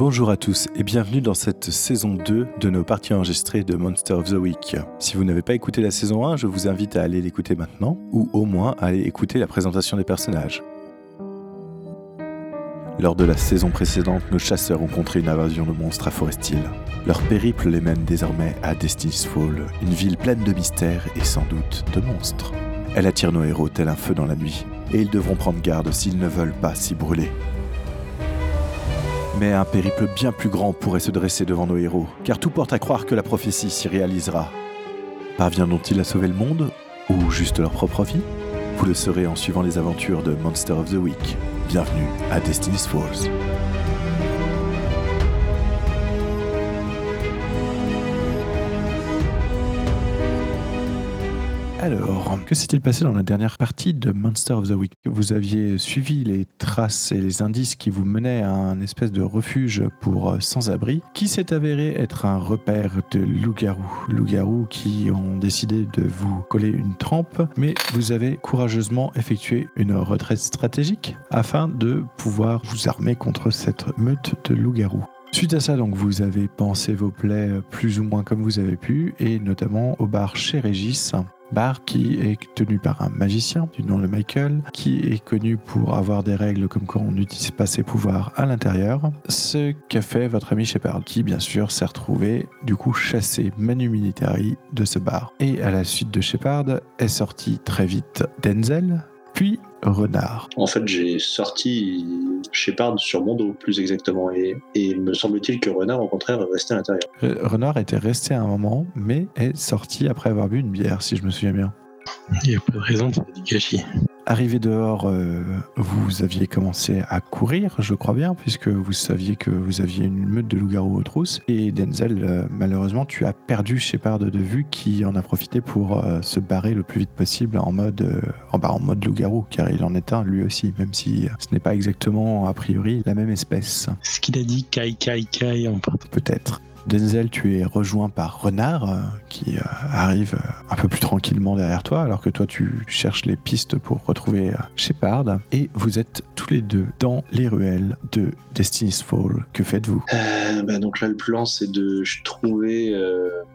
Bonjour à tous et bienvenue dans cette saison 2 de nos parties enregistrées de Monster of the Week. Si vous n'avez pas écouté la saison 1, je vous invite à aller l'écouter maintenant ou au moins à aller écouter la présentation des personnages. Lors de la saison précédente, nos chasseurs ont contré une invasion de monstres à Forest Hill. Leur périple les mène désormais à Destiny's Fall, une ville pleine de mystères et sans doute de monstres. Elle attire nos héros tel un feu dans la nuit, et ils devront prendre garde s'ils ne veulent pas s'y brûler. Mais un périple bien plus grand pourrait se dresser devant nos héros, car tout porte à croire que la prophétie s'y réalisera. Parviendront-ils à sauver le monde, ou juste leur propre vie Vous le saurez en suivant les aventures de Monster of the Week. Bienvenue à Destiny's Falls. Alors, que s'est-il passé dans la dernière partie de Monster of the Week? Vous aviez suivi les traces et les indices qui vous menaient à un espèce de refuge pour euh, sans-abri, qui s'est avéré être un repère de loups-garous? Loups-garous qui ont décidé de vous coller une trempe, mais vous avez courageusement effectué une retraite stratégique afin de pouvoir vous armer contre cette meute de loups-garous. Suite à ça, donc, vous avez pensé vos plaies plus ou moins comme vous avez pu, et notamment au bar chez Régis, bar qui est tenu par un magicien du nom de Michael, qui est connu pour avoir des règles comme quoi on n'utilise pas ses pouvoirs à l'intérieur. Ce qu'a fait votre ami Shepard, qui bien sûr s'est retrouvé du coup chassé manu militari de ce bar. Et à la suite de Shepard est sorti très vite Denzel, puis Renard. En fait, j'ai sorti Shepard sur mon dos, plus exactement. Et, et il me semble-t-il que Renard, au contraire, est resté à l'intérieur. Euh, Renard était resté à un moment, mais est sorti après avoir bu une bière, si je me souviens bien. Il n'y a pas de raison de faire du gâchis. Arrivé dehors, euh, vous aviez commencé à courir, je crois bien, puisque vous saviez que vous aviez une meute de loups-garous aux trousses. Et Denzel, euh, malheureusement, tu as perdu Shepard de vue qui en a profité pour euh, se barrer le plus vite possible en mode, en, bah, en mode loup-garou, car il en est un lui aussi, même si ce n'est pas exactement a priori la même espèce. Ce qu'il a dit, Kai Kai Kai en partant. Peut-être. Denzel, tu es rejoint par Renard, euh, qui euh, arrive euh, un peu plus tranquillement derrière toi, alors que toi tu cherches les pistes pour retrouver Shepard. Et vous êtes tous les deux dans les ruelles de Destiny's Fall. Que faites-vous? Bah, donc là, le plan, c'est de trouver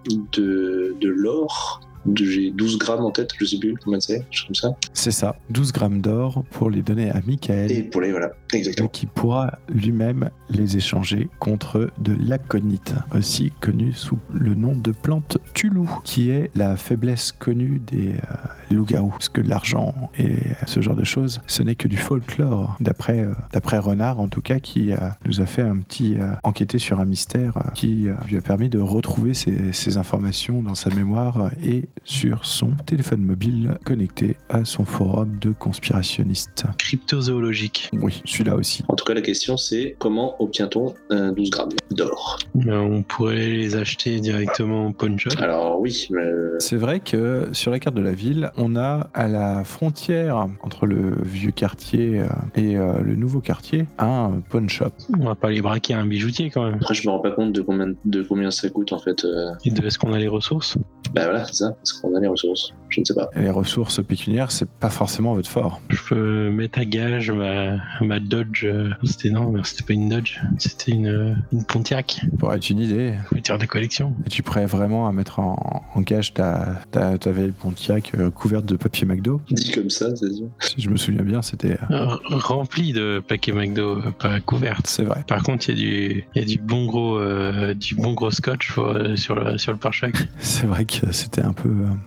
de l'or. J'ai 12 grammes en tête, je sais plus combien c'est, comme ça. C'est ça, 12 grammes d'or pour les donner à Michael. Et pour les, voilà, exactement. qui pourra lui-même les échanger contre de l'aconite, aussi connu sous le nom de plante Tulu, qui est la faiblesse connue des euh, loups-garous. Parce que l'argent et ce genre de choses, ce n'est que du folklore, d'après euh, d'après Renard en tout cas, qui euh, nous a fait un petit euh, enquêter sur un mystère euh, qui euh, lui a permis de retrouver ces, ces informations dans sa mémoire euh, et sur son téléphone mobile connecté à son forum de conspirationnistes. Cryptozoologique. Oui, celui-là aussi. En tout cas, la question, c'est comment obtient-on euh, 12 grammes d'or? Euh, On pourrait les acheter directement au pawn shop. Alors oui, mais, C'est vrai que sur la carte de la ville, on a à la frontière entre le vieux quartier euh, et euh, le nouveau quartier un pawn shop. On va pas les braquer à un bijoutier quand même. après, je me rends pas compte de combien, de combien ça coûte en fait. euh. Et de est-ce qu'on a les ressources? Bah voilà, c'est ça, parce qu'on a les ressources. Je ne sais pas. Et les ressources pécuniaires, c'est pas forcément votre fort. Je peux mettre à gage ma, ma Dodge. euh, C'était non, mais c'était pas une Dodge, c'était une, euh, une Pontiac. Pourrait être une idée. Voiture de collection. Et tu prêt vraiment à mettre en, en gage ta, ta, ta vieille Pontiac euh, couverte de papier McDo? Dit comme ça, c'est sûr. Si je me souviens bien, c'était. euh, Euh, Rempli de paquets McDo, pas couvertes. C'est vrai. Par contre, il y, a du- il y a du bon gros, euh, du bon gros scotch euh, sur le, sur le pare-choc. C'est vrai que c'était un peu,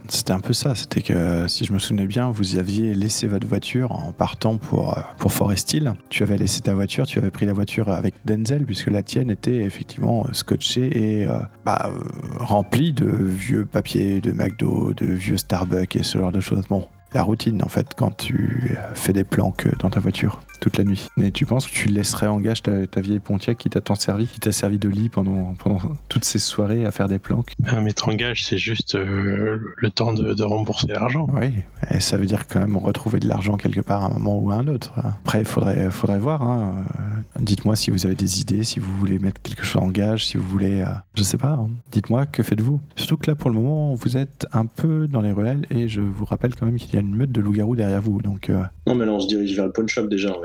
c'était un peu ça. C'était que, si je me souvenais bien, vous aviez laissé votre voiture en partant pour, pour Forest Hill. Tu avais laissé ta voiture, tu avais pris la voiture avec Denzel, puisque la tienne était effectivement euh, scotchée et euh, bah, euh, remplie de vieux papiers de McDo, de vieux Starbucks et ce genre de choses. Bon, la routine en fait quand tu fais des planques dans ta voiture toute la nuit. Mais tu penses que tu laisserais en gage ta, ta vieille Pontiac qui t'a tant servi, qui t'a servi de lit pendant, pendant toutes ces soirées à faire des planques? Un mettre en gage, c'est juste euh, le temps de, de rembourser l'argent. Oui, et ça veut dire quand même retrouver de l'argent quelque part à un moment ou à un autre. Après, il faudrait, faudrait voir. hein. Euh, Dites-moi si vous avez des idées, si vous voulez mettre quelque chose en gage, si vous voulez... euh, je sais pas, hein. dites-moi, que faites-vous? Surtout que là, pour le moment, vous êtes un peu dans les ruelles et je vous rappelle quand même qu'il y a une meute de loups-garous derrière vous. Donc, euh, Non, mais là, on se dirige vers le pawn shop déjà. On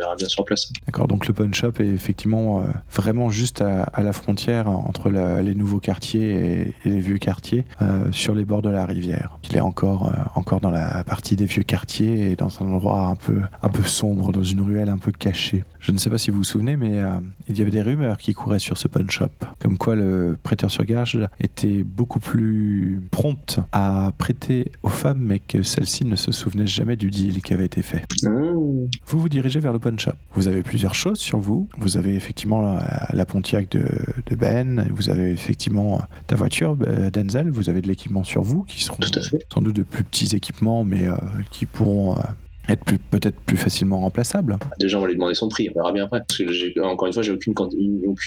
D'accord, donc le pawn shop est effectivement euh, vraiment juste à, la frontière entre la- les nouveaux quartiers et, et les vieux quartiers, euh, sur les bords de la rivière. Il est encore, euh, encore dans la partie des vieux quartiers et dans un endroit un peu, un peu sombre, dans une ruelle un peu cachée. Je ne sais pas si vous vous souvenez, mais euh, il y avait des rumeurs qui couraient sur ce pawn shop, comme quoi le prêteur sur gage était beaucoup plus prompt à prêter aux femmes, mais que celles-ci ne se souvenaient jamais du deal qui avait été fait. Mmh. Vous vous dirigez vers le pawn shop. Vous avez plusieurs choses sur vous. Vous avez effectivement la, la Pontiac de, de Ben. Vous avez effectivement ta voiture, euh, Denzel. Vous avez de l'équipement sur vous qui seront sans doute de plus petits équipements, mais euh, qui pourront euh, être peut-être plus facilement remplaçables. Déjà, on va lui demander son prix, on verra bien après. Parce que j'ai- encore une fois, j'ai aucune,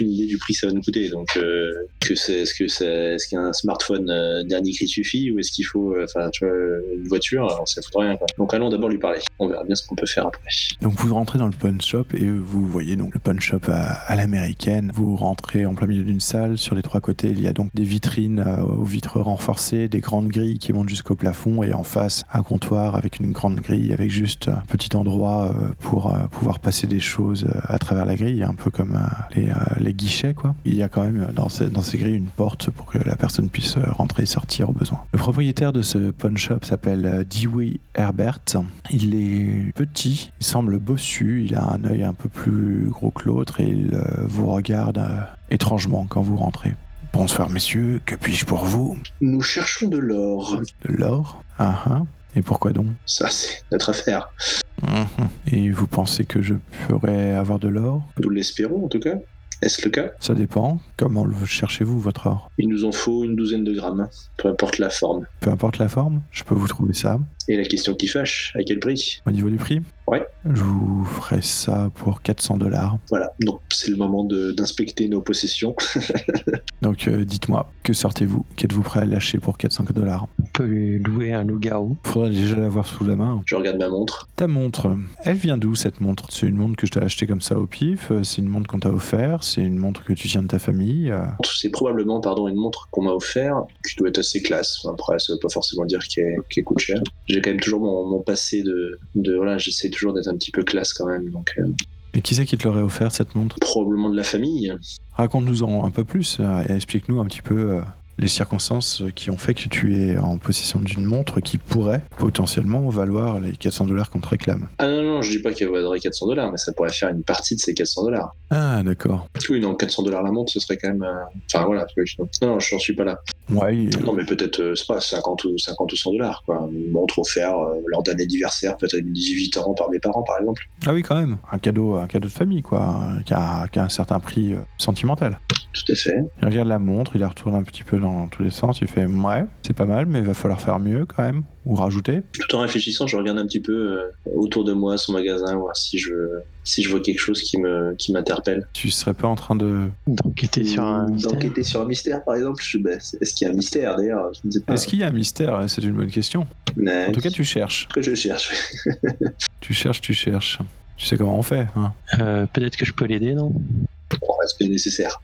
idée du prix que ça va nous coûter. Donc, euh, que c'est, est-ce que est-ce qu'un smartphone euh, dernier cri suffit ou est-ce qu'il faut, euh, enfin, une voiture Alors, ça fout rien. Quoi. Donc, allons d'abord lui parler. On verra bien ce qu'on peut faire après. Donc vous rentrez dans le pawn shop et vous voyez donc le pawn shop à, à l'américaine. Vous rentrez en plein milieu d'une salle. Sur les trois côtés, il y a donc des vitrines aux vitres renforcées, des grandes grilles qui montent jusqu'au plafond et en face un comptoir avec une grande grille avec juste un petit endroit euh, pour euh, pouvoir passer des choses euh, à travers la grille, un peu comme les, les guichets quoi. Il y a quand même dans ces, dans ces grilles une porte pour que la personne puisse rentrer et sortir au besoin. Le propriétaire de ce pawn shop s'appelle Dewey Herbert. Il est petit, il semble bossu, il a un œil un peu plus gros que l'autre et il vous regarde étrangement quand vous rentrez. Bonsoir messieurs, que puis-je pour vous? Nous cherchons de l'or. De l'or? Ah ah. Et pourquoi donc Ça, c'est notre affaire. Mhm. Et vous pensez que je pourrais avoir de l'or Nous l'espérons, en tout cas. Est-ce le cas Ça dépend. Comment le cherchez-vous, votre or Il nous en faut une douzaine de grammes, peu importe la forme. Peu importe la forme, je peux vous trouver ça. Et la question qui fâche, à quel prix? Au niveau du prix? Ouais. Je vous ferai ça pour 400 dollars. Voilà, donc c'est le moment de- d'inspecter nos possessions. Donc euh, dites-moi, que sortez-vous? Qu'êtes-vous prêt à lâcher pour 400 dollars? On peut lui louer un loup-garou. Faudrait déjà l'avoir sous la main. Je regarde ma montre. Ta montre, elle vient d'où cette montre? C'est une montre que je t'ai achetée comme ça au pif euh, C'est une montre qu'on t'a offert C'est une montre que tu tiens de ta famille euh, C'est probablement pardon, une montre qu'on m'a offert, qui doit être assez classe. Après, ça veut pas forcément dire qu'elle qu'elle coûte cher. J'ai quand même toujours mon, mon passé de, de voilà, j'essaie toujours d'être un petit peu classe quand même. Donc euh, Et qui c'est qui te l'aurait offert cette montre? Probablement de la famille. Raconte-nous-en un peu plus euh, et explique-nous un petit peu euh, les circonstances qui ont fait que tu es en possession d'une montre qui pourrait potentiellement valoir les 400 dollars qu'on te réclame. Ah non non, je dis pas qu'elle vaudrait 400 dollars, mais ça pourrait faire une partie de ces 400 dollars. Ah d'accord. Oui, non, 400 dollars la montre, ce serait quand même. euh, Enfin voilà. non, je n'en suis pas là. Ouais, Non, mais peut-être, euh, c'est pas 50 ou 50 ou 100 dollars quoi. Une montre offerte euh, lors d'un anniversaire, peut-être 18 ans par mes parents par exemple. Ah oui quand même. Un cadeau, un cadeau de famille quoi, qui a, qui a un certain prix euh, sentimental. Tout à fait. Il regarde la montre, il la retourne un petit peu dans tous les sens, il fait ouais, c'est pas mal, mais il va falloir faire mieux quand même, ou rajouter. Tout en réfléchissant, je regarde un petit peu euh, autour de moi, son magasin, voir si je, si je vois quelque chose qui me, qui m'interpelle. Tu serais pas en train de. D'enquêter sur un mystère. D'enquêter sur un mystère, par exemple. Je, ben, c'est- est-ce qu'il y a un mystère d'ailleurs Je ne sais pas. Est-ce qu'il y a un mystère? C'est une bonne question. Mais- En tout cas, tu cherches. que je cherche. Tu cherches, tu cherches. Tu sais comment on fait, hein? Euh, Peut-être que je peux l'aider, non? Bon, respect nécessaire.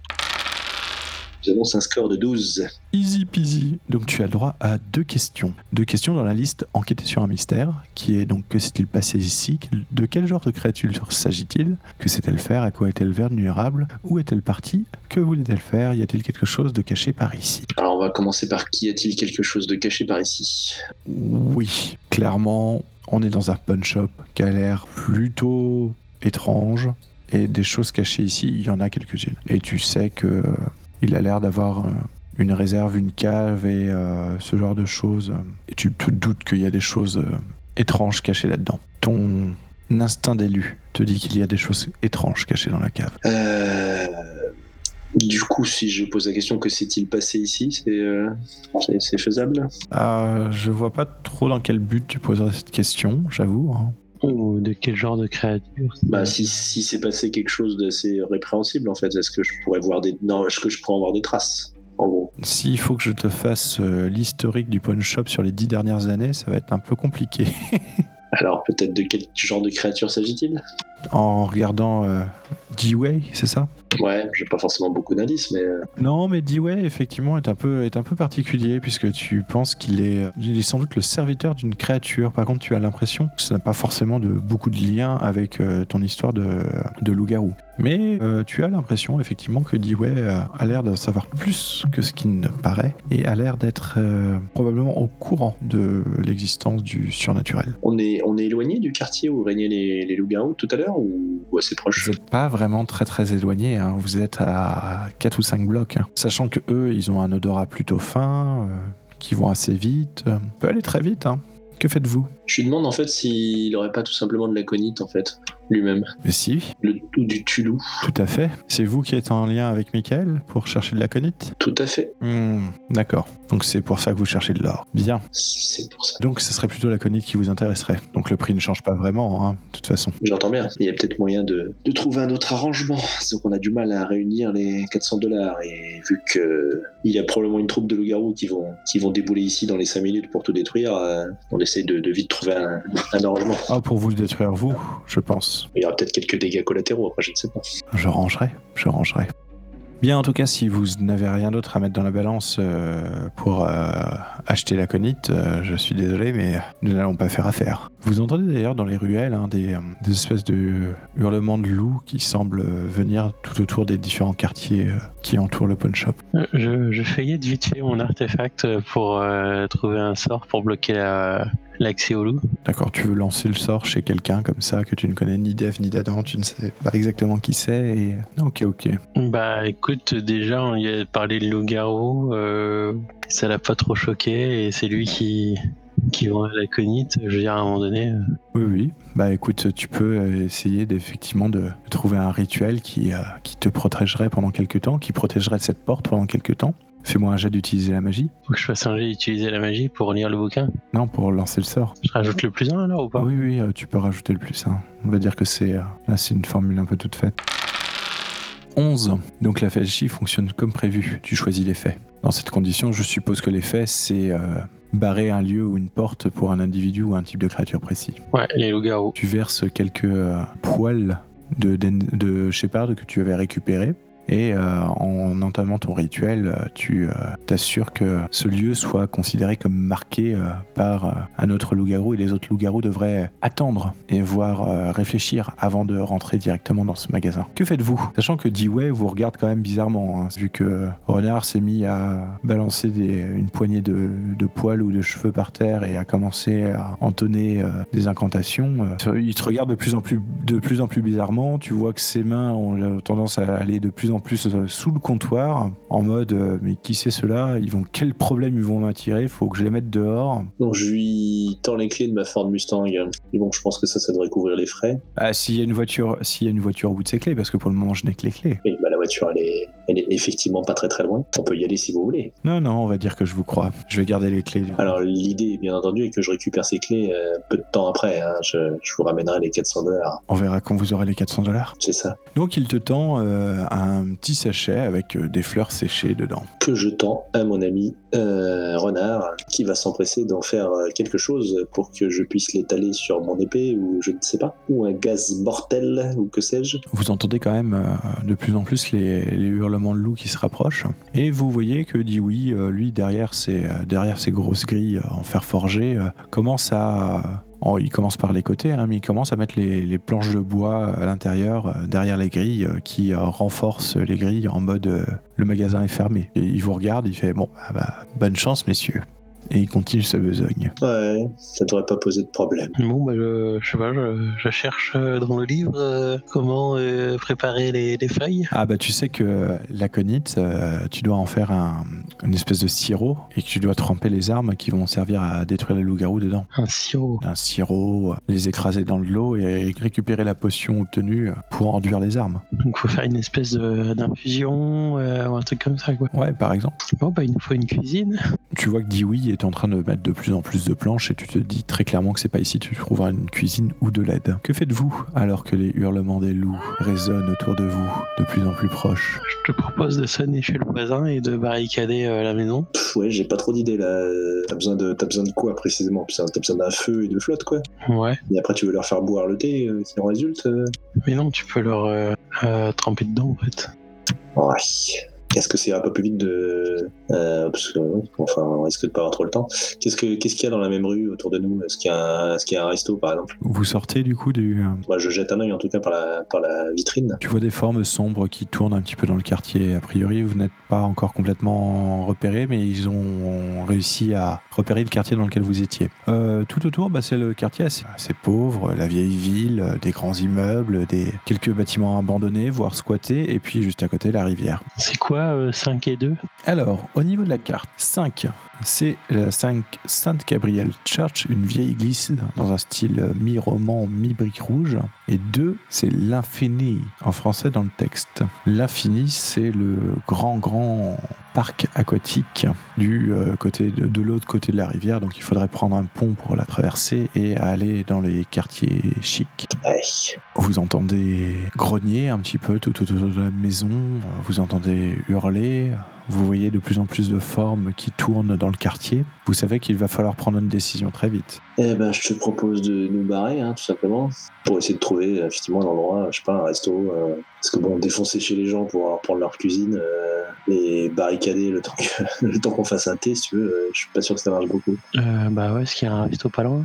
Nous annonce un score de 12. Easy peasy. Donc tu as le droit à deux questions. Deux questions dans la liste enquêter sur un mystère, qui est donc que s'est-il passé ici? De quel genre de créature s'agit-il? Que sait-elle faire? À quoi est-elle vulnérable? Où est-elle partie? Que voulait-elle faire? Y a-t-il quelque chose de caché par ici? Alors, on va commencer par qui a-t-il quelque chose de caché par ici? Oui, clairement, on est dans un pawn shop qui a l'air plutôt étrange. Et des choses cachées ici, il y en a quelques-unes. Et tu sais que il a l'air d'avoir euh, une réserve, une cave et euh, ce genre de choses. Et tu te doutes qu'il y a des choses euh, étranges cachées là-dedans. Ton instinct d'élu te dit qu'il y a des choses étranges cachées dans la cave. Euh, Du coup, si je pose la question que s'est-il passé ici, c'est faisable? Euh, je vois pas trop dans quel but tu poserais cette question, j'avoue. hein. Ou de quel genre de créature Bah, si, si c'est passé quelque chose d'assez répréhensible, en fait, est-ce que je pourrais voir des. Non, est-ce que je pourrais en voir des traces En gros? S'il faut que je te fasse euh, l'historique du pawn shop sur les dix dernières années, ça va être un peu compliqué. Alors, peut-être de quel genre de créature s'agit-il? En regardant euh, D-Way, c'est ça? Ouais, j'ai pas forcément beaucoup d'indices, mais euh, Non, mais D-Way, effectivement, est un, peu, est un peu particulier puisque tu penses qu'il est, il est sans doute le serviteur d'une créature. Par contre, tu as l'impression que ça n'a pas forcément de, beaucoup de lien avec euh, ton histoire de, de loup-garou. Mais euh, tu as l'impression, effectivement, que D-Way euh, a l'air de savoir plus que ce qu'il ne paraît et a l'air d'être probablement au courant de l'existence du surnaturel. on est, on est éloigné du quartier où régnaient les, les loups-garous tout à l'heure? Ou, ou assez proche? Vous n'êtes pas vraiment très très éloigné, hein. vous êtes à 4 ou 5 blocs. hein. Sachant que eux, ils ont un odorat plutôt fin, euh, qui vont assez vite. euh, peut aller très vite. hein. Que faites-vous? Je lui demande en fait s'il aurait pas tout simplement de l'aconite en fait, lui-même. Mais si, Le tout du Tulou. tout à fait. C'est vous qui êtes en lien avec Michael pour chercher de la conite? Tout à fait. Hmm, D'accord. Donc c'est pour ça que vous cherchez de l'or. Bien. C'est pour ça. Donc ce serait plutôt la conite qui vous intéresserait. Donc le prix ne change pas vraiment, hein, de toute façon. J'entends bien. Il y a peut-être moyen de, de trouver un autre arrangement. C'est qu'on a du mal à réunir les 400 dollars. Et vu que il y a probablement une troupe de loups-garous qui vont, qui vont débouler ici dans les 5 minutes pour tout détruire, euh, on essaie de, de vite trouver un, un arrangement. Ah, pour vous le détruire, vous, je pense. Il y aura peut-être quelques dégâts collatéraux, après, je ne sais pas. Je rangerai, je rangerai. Bien, en tout cas, si vous n'avez rien d'autre à mettre dans la balance euh, pour euh, acheter la conite, euh, je suis désolé, mais nous n'allons pas faire affaire. Vous entendez d'ailleurs dans les ruelles hein, des, des espèces de hurlements de loups qui semblent venir tout autour des différents quartiers euh, qui entourent le pawn shop. Je, je feuillette vite fait mon artefact pour euh, trouver un sort pour bloquer la- l'accès au loup. D'accord, tu veux lancer le sort chez quelqu'un comme ça que tu ne connais ni d'Eve ni d'Adam, tu ne sais pas exactement qui c'est et... Ok, ok. Bah écoute, déjà on y a parlé de loup-garou, euh, ça l'a pas trop choqué et c'est lui qui, qui vend la conite. Je veux dire, à un moment donné, euh, Oui, oui. Bah écoute, tu peux essayer d'effectivement de trouver un rituel qui, euh, qui te protégerait pendant quelques temps, qui protégerait cette porte pendant quelques temps. Fais-moi un jet d'utiliser la magie. faut que je fasse un jet d'utiliser la magie pour lire le bouquin. Non, pour lancer le sort. Je rajoute le plus un alors ou pas? Oui, oui, euh, tu peux rajouter le plus. hein. On va dire que c'est euh, là, c'est une formule un peu toute faite. 11. Donc la magie fonctionne comme prévu. Tu choisis l'effet. Dans cette condition, je suppose que l'effet, c'est euh, barrer un lieu ou une porte pour un individu ou un type de créature précis. Ouais, les loups-garous. Tu verses quelques euh, poils de, Den- de Shepard que tu avais récupérés. Et euh, en entamant ton rituel, euh, tu euh, t'assures que ce lieu soit considéré comme marqué par un autre loup-garou et les autres loups-garous devraient attendre et voir réfléchir avant de rentrer directement dans ce magasin. Que faites-vous? Sachant que D-Way vous regarde quand même bizarrement, hein, vu que Renard s'est mis à balancer une poignée de, poils ou de cheveux par terre et a commencé à entonner des incantations. il te regarde de plus en plus, de plus en plus bizarrement. Tu vois que ses mains ont tendance à aller de plus en plus euh, sous le comptoir, en mode euh, mais qui c'est cela Ils vont quel problème ils vont m'attirer Faut que je les mette dehors. Donc je lui tends les clés de ma Ford Mustang. Et bon, je pense que ça, ça devrait couvrir les frais. Ah, s'il y a une voiture, s'il y a une voiture au bout de ses clés, parce que pour le moment je n'ai que les clés. Et bah, voiture, elle est, elle est effectivement pas très très loin. On peut y aller si vous voulez. Non, non, on va dire que je vous crois. Je vais garder les clés. Alors l'idée, bien entendu, est que je récupère ces clés euh, peu de temps après. hein. Je, je vous ramènerai les 400 dollars. On verra quand vous aurez les 400 dollars. C'est ça. Donc il te tend euh, un petit sachet avec euh, des fleurs séchées dedans. Que je tends à mon ami Renard, qui va s'empresser d'en faire quelque chose pour que je puisse l'étaler sur mon épée ou je ne sais pas. Ou un gaz mortel ou que sais-je. Vous entendez quand même de plus en plus les, hurlements de loups qui se rapprochent. Et vous voyez que oui, euh, lui derrière ses, euh, derrière ses grosses grilles en fer forgé, euh, commence à... oh, il commence par les côtés, hein, mais il commence à mettre les, les planches de bois à l'intérieur, derrière les grilles, qui renforcent les grilles en mode le magasin est fermé. Et il vous regarde, il fait bon, ah bah, bonne chance messieurs. Et il continue sa besogne. Ouais, ça devrait pas poser de problème. Bon, bah, je, je sais pas, je, je cherche euh, dans le livre euh, comment euh, préparer les, les feuilles. Ah bah tu sais que l'aconite, euh, tu dois en faire un, une espèce de sirop et que tu dois tremper les armes qui vont servir à détruire les loups-garous dedans. Un sirop. Un sirop, les écraser dans de l'eau et récupérer la potion obtenue pour enduire les armes. Donc, faut faire une espèce d'infusion euh, ou un truc comme ça, quoi. Ouais, par exemple. Bon, bah, il nous faut une cuisine. Tu vois que Dewey est en train de mettre de plus en plus de planches et tu te dis très clairement que c'est pas ici que tu trouveras une cuisine ou de l'aide. Que faites-vous alors que les hurlements des loups résonnent autour de vous, de plus en plus proches? Je te propose de sonner chez le voisin et de barricader euh, la maison. Pff, ouais, j'ai pas trop d'idées là. T'as besoin de, t'as besoin de quoi précisément? T'as besoin d'un feu et de flotte quoi. Ouais. Et après, tu veux leur faire boire le thé euh, qui en résulte euh Mais non, tu peux leur, euh, euh, tremper dedans en fait. Ouais. Est-ce que c'est un peu plus vite de. Euh, parce que, enfin, on risque de pas avoir trop le temps. Qu'est-ce que- qu'est-ce qu'il y a dans la même rue autour de nous? Est-ce qu'il y, a un- est-ce qu'il y a un resto, par exemple? Vous sortez du coup du... euh, Moi, je jette un œil, en tout cas, par la, par la vitrine. Tu vois des formes sombres qui tournent un petit peu dans le quartier. A priori, vous n'êtes pas encore complètement repéré, mais ils ont réussi à repérer le quartier dans lequel vous étiez. Euh, tout autour, bah, c'est le quartier assez, assez pauvre, la vieille ville, des grands immeubles, des quelques bâtiments abandonnés, voire squattés, et puis juste à côté la rivière. C'est quoi euh, 5 et 2 Alors, au niveau de la carte, 5, c'est la 5 Sainte Gabrielle Church, une vieille église dans un style euh, mi-roman, mi-brique rouge. Et 2, c'est l'infini, en français dans le texte. L'infini, c'est le grand, grand parc aquatique du euh, côté de, de l'autre côté de la rivière. Donc il faudrait prendre un pont pour la traverser et aller dans les quartiers chics. Vous entendez grogner un petit peu tout autour de la maison, vous entendez hurler, vous voyez de plus en plus de formes qui tournent dans le quartier. Vous savez qu'il va falloir prendre une décision très vite. Eh ben, je te propose de nous barrer, hein, tout simplement, pour essayer de trouver effectivement un endroit, je sais pas, un resto. euh, parce que bon, défoncer chez les gens pour reprendre leur cuisine, euh, les barricader le temps que- le temps qu'on fasse un thé, si tu veux, euh, je suis pas sûr que ça marche beaucoup. euh, Bah ouais, est-ce qu'il y a un resto pas loin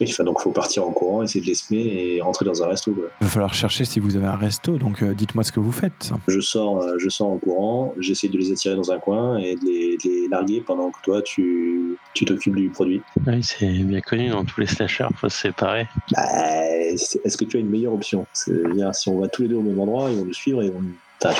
Et, enfin, donc, faut partir en courant, essayer de les semer et rentrer dans un resto. Quoi. Il va falloir chercher si vous avez un resto, donc euh, dites-moi ce que vous faites. Je sors, euh, je sors en courant, j'essaie de les attirer dans un coin et de les, de les larguer pendant que toi, tu tu t'occupes du produit. Oui, c'est bien connu dans tous les slashers, faut se séparer. Bah, Est-ce que tu as une meilleure option? C'est-à-dire, si on va tous les deux au même endroit, ils vont nous suivre et ils vont pas.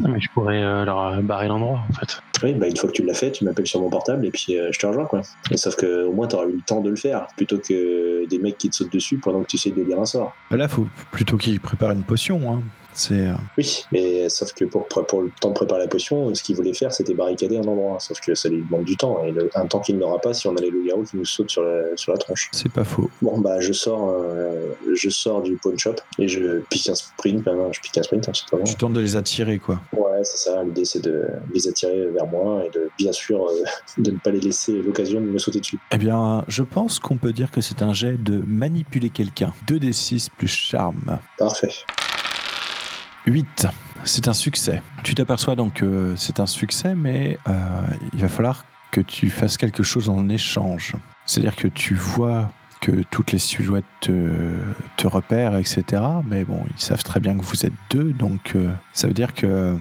Non, mais je pourrais euh, leur barrer l'endroit en fait. Oui, bah, une fois que tu l'as fait, tu m'appelles sur mon portable et puis euh, je te rejoins. Quoi. Et sauf que au moins, tu auras eu le temps de le faire plutôt que des mecs qui te sautent dessus pendant que tu essayes de lire un sort. Là, faut plutôt qu'il prépare une potion. Hein. C'est euh, Oui, mais sauf que pour, pour le temps de préparer la potion, ce qu'il voulait faire, c'était barricader un endroit. Sauf que ça lui demande du temps. Et le- un temps qu'il n'aura pas si on a les loups-garous qui nous sautent sur la, sur la tronche. c'est pas faux. Bon, bah, je sors, euh, je sors du pawn shop et je pique un sprint. Non, je pique un sprint, hein, simplement. Tu tentes de les attirer, quoi. Ouais, c'est ça. L'idée, c'est de les attirer vers moi et de, bien sûr, euh, de ne pas les laisser l'occasion de me sauter dessus. Eh bien, je pense qu'on peut dire que c'est un jet de manipuler quelqu'un. 2d6 plus charme. Parfait. 8. C'est un succès. Tu t'aperçois donc que c'est un succès, mais euh, il va falloir que tu fasses quelque chose en échange. C'est-à-dire que tu vois que toutes les silhouettes te, repèrent, etc. Mais bon, ils savent très bien que vous êtes deux, donc euh, ça veut dire que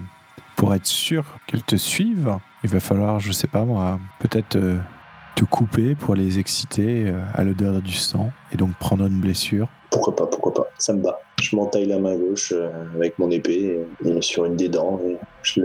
pour être sûr qu'elles te suivent, il va falloir, je sais pas moi, peut-être euh, te couper pour les exciter euh, à l'odeur du sang et donc prendre une blessure. Pourquoi pas, pourquoi pas. Ça me bat. Je m'entaille la main gauche euh, avec mon épée et, et sur une des dents et je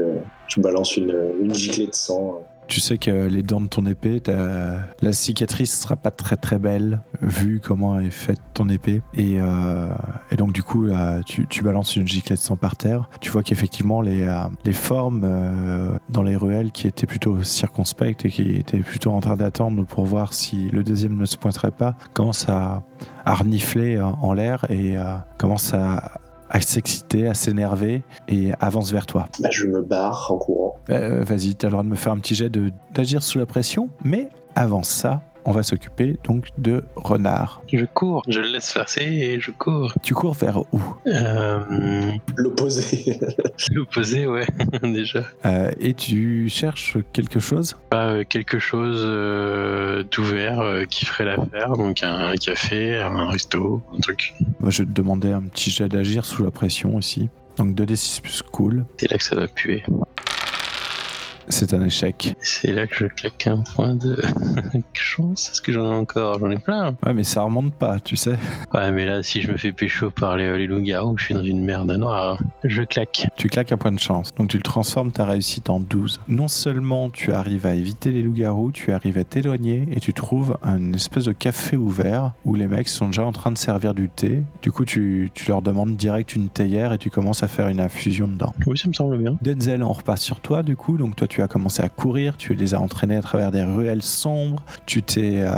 balance une, une giclée de sang. Tu sais que les dents de ton épée, la cicatrice sera pas très très belle vu comment est faite ton épée. Et, euh, donc du coup, tu, balances une giclette de sang par terre. Tu vois qu'effectivement les, euh, formes euh, dans les ruelles qui étaient plutôt circonspectes et qui étaient plutôt en train d'attendre pour voir si le deuxième ne se pointerait pas, commencent à, à renifler en l'air et commencent à, à s'exciter, à s'énerver et avancent vers toi. Bah, je me barre en courant. Euh, Vas-y, t'as le droit de me faire un petit jet d'agir sous la pression, mais avant ça, on va s'occuper donc de Renard. Je cours, je le laisse passer et je cours. Tu cours vers où? Euh, L'opposé. L'opposé, ouais, déjà. Euh, Et tu cherches quelque chose? Pas euh, quelque chose euh, d'ouvert euh, qui ferait l'affaire, donc un, un café, un resto, un truc. Moi, Je vais te demander un petit jet d'agir sous la pression aussi. Donc 2d6 plus cool, C'est là que ça va puer. C'est un échec. C'est là que je claque un point de chance. Est-ce que j'en ai encore? J'en ai plein. Ouais, mais ça remonte pas, tu sais. Ouais, mais là, si je me fais pécho par les, les loups-garous, je suis dans une merde noire. Je claque. Tu claques un point de chance. Donc tu le transformes ta réussite en 12. Non seulement tu arrives à éviter les loups-garous, tu arrives à t'éloigner et tu trouves un espèce de café ouvert où les mecs sont déjà en train de servir du thé. Du coup, tu, tu leur demandes direct une théière et tu commences à faire une infusion dedans. Oui, ça me semble bien. Denzel, on repasse sur toi du coup. Donc toi, tu as commencé à courir, tu les as entraînés à travers des ruelles sombres, tu t'es, euh,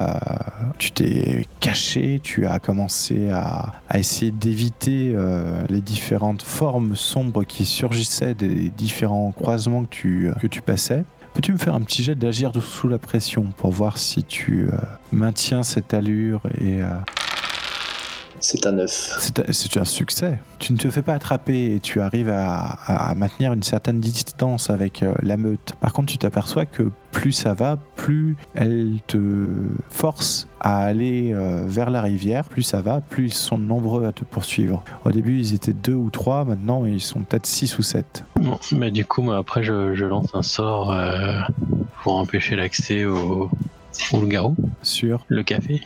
tu t'es caché, tu as commencé à, à essayer d'éviter euh, les différentes formes sombres qui surgissaient des différents croisements que tu, que tu passais. Peux-tu me faire un petit jet d'agir sous la pression pour voir si tu euh, maintiens cette allure et euh, C'est un œuf. C'est un succès. Tu ne te fais pas attraper et tu arrives à, à maintenir une certaine distance avec euh, la meute. Par contre, tu t'aperçois que plus ça va, plus elle te force à aller euh, vers la rivière. Plus ça va, plus ils sont nombreux à te poursuivre. Au début, ils étaient deux ou trois. Maintenant, ils sont peut-être six ou sept. Bon, mais du coup, moi, après, je, je lance un sort euh, pour empêcher l'accès au, au loup-garou, Sûr. le café.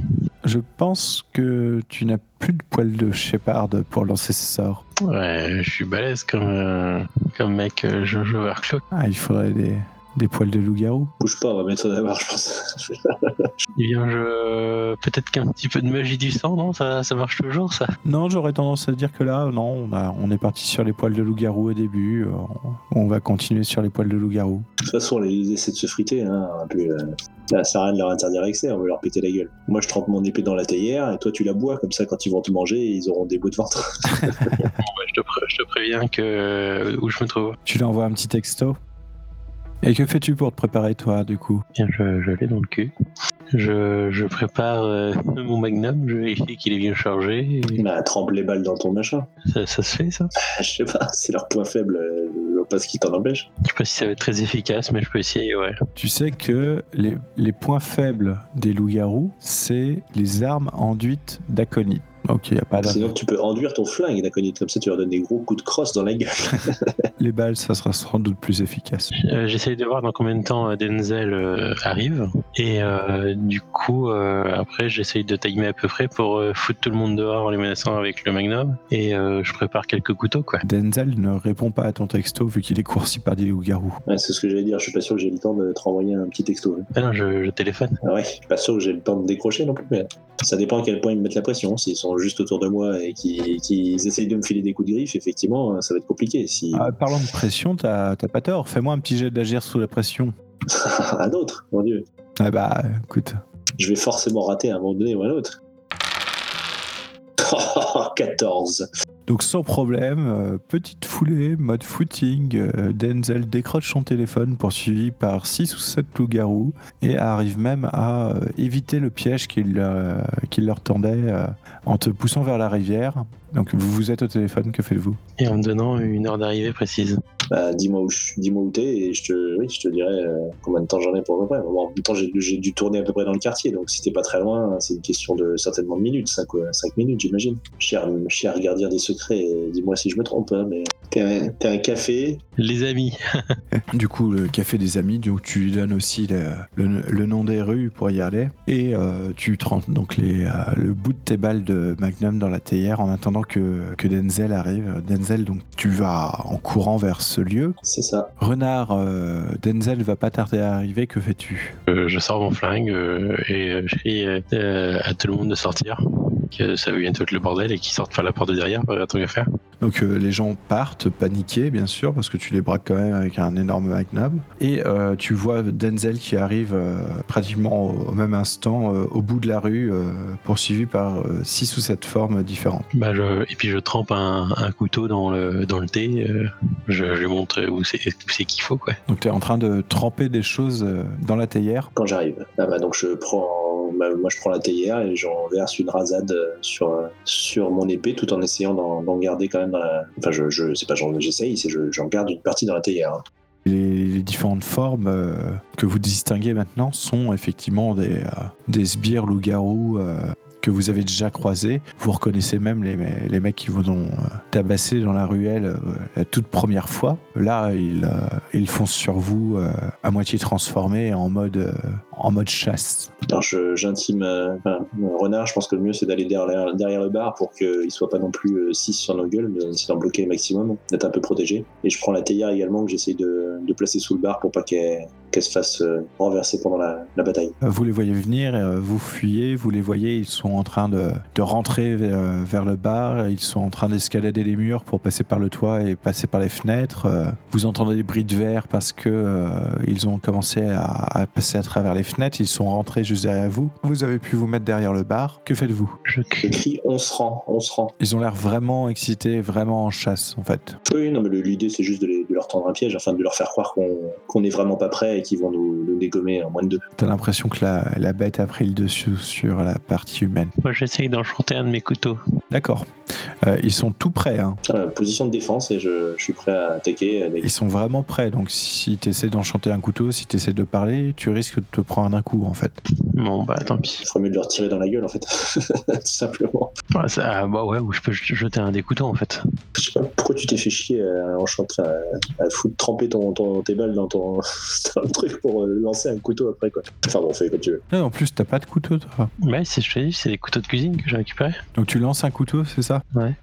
Je pense que tu n'as plus de poil de Shepard pour lancer ce sort. Ouais, je suis balèze comme, euh, comme mec euh, Jojo Overclock. Ah, il faudrait des, des poils de loup-garou. Bouge pas, on va mettre ça d'abord, je pense. Eh bien, je... peut-être qu'un petit peu de magie du sang, non? Ça, ça marche toujours, ça? Non, j'aurais tendance à dire que là, non, on, a, on est parti sur les poils de loup-garou au début. euh, On va continuer sur les poils de loup-garou. De toute façon, ils essaient de se friter. Hein, un peu, euh, ça sert à rien de leur interdire l'accès, on va leur péter la gueule. Moi, je trempe mon épée dans la théière et toi, tu la bois. Comme ça, quand ils vont te manger, ils auront des bouts de ventre. Bon, bah, je, te pré- je te préviens que où je me trouve. Tu lui envoies un petit texto? Et que fais-tu pour te préparer, toi, du coup? Bien, je, je l'ai dans le cul. Je, je prépare euh, mon magnum, je vérifie qu'il est bien chargé. et bah, trempe les balles dans ton machin. Ça, ça se fait, ça? Je sais pas, c'est leur point faible. euh, Je vois pas ce qui t'en empêche. Je sais pas si ça va être très efficace, mais je peux essayer, ouais. Tu sais que les, les points faibles des loups-garous, c'est les armes enduites d'aconite. Il n'y a pas d'arme. Sinon, tu peux enduire ton flingue, d'aconite. Comme ça, tu leur donnes des gros coups de crosse dans la gueule. Les balles, ça sera sans doute plus efficace. Euh, J'essaye de voir dans combien de temps euh, Denzel euh, arrive. Et euh, du coup, euh, après, j'essaye de timer à peu près pour euh, foutre tout le monde dehors en les menaçant avec le magnum. Et euh, je prépare quelques couteaux, quoi. Denzel ne répond pas à ton texto vu qu'il est coursi par des loups-garous. Ouais, c'est ce que j'allais dire. Je suis pas sûr que j'ai le temps de te renvoyer un petit texto. Ah non, je, je téléphone. Ah ouais, je suis pas sûr que j'ai le temps de décrocher non plus. Mais ça dépend à quel point ils me mettent la pression. S'ils sont juste autour de moi et qu'ils qu'ils essayent de me filer des coups de griffe, effectivement, ça va être compliqué. Si Ah, parlant de pression, t'as t'as pas tort. Fais-moi un petit jet d'agir sous la pression. un autre, mon dieu, Ah bah, écoute. je vais forcément rater à un moment donné ou à un autre. 14. Donc sans problème, euh, petite foulée, mode footing, euh, Denzel décroche son téléphone poursuivi par 6 ou 7 loups-garous et arrive même à euh, éviter le piège qu'il leur tendait en te poussant vers la rivière. Donc vous vous êtes au téléphone, que faites-vous? Et en me donnant une heure d'arrivée précise. Bah, dis-moi où, dis-moi où t'es et je te, oui, je te dirai euh, combien de temps j'en ai pour à peu près. Bon, en même temps, j'ai j'ai dû tourner à peu près dans le quartier, donc si t'es pas très loin, c'est une question de certainement de minutes, 5, minutes, j'imagine. Cher, cher gardien des secrets, dis-moi si je me trompe, hein, mais t'es un, t'es un café. Les amis. Du coup, le café des amis, donc tu lui donnes aussi le, le- le nom des rues pour y aller. Et euh, tu trempes donc les, euh, le bout de tes balles de Magnum dans la théière en attendant que, que Denzel arrive. Denzel, donc tu vas en courant vers ce lieu. C'est ça. Renard, euh, Denzel va pas tarder à arriver, que fais-tu? Euh, je sors mon flingue euh, et je crie euh, à tout le monde de sortir. Que ça va bientôt être le bordel et qu'ils sortent par la porte de derrière, pas rien à faire. Donc euh, les gens partent paniqués, bien sûr, parce que tu les braques quand même avec un énorme magnum. Et euh, tu vois Denzel qui arrive euh, pratiquement au, au même instant euh, au bout de la rue, euh, poursuivi par euh, six ou sept formes différentes. Bah, je, et puis je trempe un, un couteau dans le, dans le thé. euh, je, je lui montre où c'est où c'est qu'il faut, quoi. Donc tu es en train de tremper des choses euh, dans la théière. Quand j'arrive. Ah bah, donc je prends, bah, moi je prends la théière et j'en verse une rasade euh, sur, euh, sur mon épée tout en essayant d'en garder quand même la... Enfin, je, je c'est pas j'essaye, c'est je- j'en garde une partie dans la théière. hein. Les, différentes formes euh, que vous distinguez maintenant sont effectivement des, euh, des sbires loups-garous euh, que vous avez déjà croisés. Vous reconnaissez même les, les mecs qui vous ont euh, tabassé dans la ruelle euh, la toute première fois. Là, ils, euh, ils foncent sur vous à moitié transformés en mode, en mode chasse. Alors j'intime enfin, renard, je pense que le mieux c'est d'aller derrière, derrière le bar pour qu'il soit pas non plus 6 sur nos gueules, mais d'en bloquer le maximum, d'être un peu protégé. Et je prends la théière également que j'essaye de, de placer sous le bar pour pas qu'elle qu'elle se fasse euh, renverser pendant la, la bataille. Euh, Vous les voyez venir, euh, vous fuyez, vous les voyez, ils sont en train de, de rentrer vers, vers le bar, ils sont en train d'escalader les murs pour passer par le toit et passer par les fenêtres. Euh, Vous entendez des bruits de verre parce que euh, ils ont commencé à, à passer à travers les fenêtres, ils sont rentrés juste derrière vous. Vous avez pu vous mettre derrière le bar. Que faites-vous? Je Je crie. on se rend, on se rend. Ils ont l'air vraiment excités, vraiment en chasse en fait. Oui, non, mais l'idée c'est juste de, les- de leur tendre un piège, afin de leur faire croire qu'on qu'on n'est vraiment pas prêt et qu'ils vont nous, nous dégommer en moins de deux. T'as l'impression que la, la bête a pris le dessus sur la partie humaine. Moi, j'essaye d'enchanter un de mes couteaux. D'accord. Euh, ils sont tout prêts. Hein. Euh, position de défense et je, je suis prêt à attaquer avec. Ils sont vraiment prêts. Donc si tu essaies d'enchanter un couteau, si tu essaies de parler, tu risques de te prendre un coup en fait. Bon, bah tant pis. Il ferait mieux de leur tirer dans la gueule en fait, tout simplement. Ah, ça- ah, bah ouais, ou je peux jeter un des couteaux en fait. Je sais pas pourquoi tu t'es fait chier à enchanter, à, à foutre tremper ton, ton- tes balles dans ton truc pour euh, lancer un couteau après quoi. Enfin bon, fais comme tu veux. Non, en plus, t'as pas de couteau toi. Ouais, c'est je te dis, c'est des couteaux de cuisine que j'ai récupérés. Donc tu lances un couteau, c'est ça? Ouais.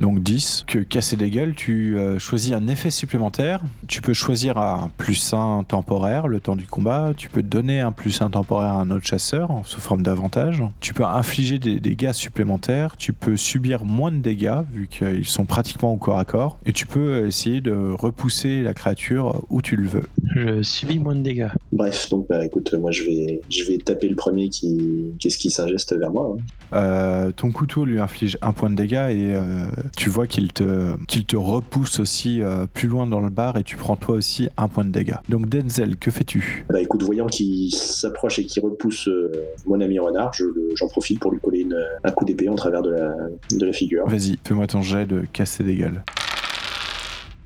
Donc 10. Que casser des gueules, tu euh, choisis un effet supplémentaire. Tu peux choisir un plus 1 temporaire le temps du combat. Tu peux donner un plus 1 temporaire à un autre chasseur en- sous forme d'avantage. Tu peux infliger des dégâts supplémentaires. Tu peux subir moins de dégâts vu qu'ils sont pratiquement au corps à corps. Et tu peux essayer de repousser la créature où tu le veux. Je subis moins de dégâts. Bref, donc bah écoute, moi je vais je vais taper le premier qui qu'est-ce qui s'ingeste vers moi. hein. Euh, ton couteau lui inflige un point de dégâts et euh, tu vois qu'il te, qu'il te repousse aussi euh, plus loin dans le bar et tu prends toi aussi un point de dégâts. Donc Denzel, que fais-tu? Bah écoute, voyant qu'il s'approche et qu'il repousse euh, mon ami renard, je le- j'en profite pour lui coller une, un coup d'épée en travers de la, de la figure. Vas-y, fais-moi ton jet de casser des gueules.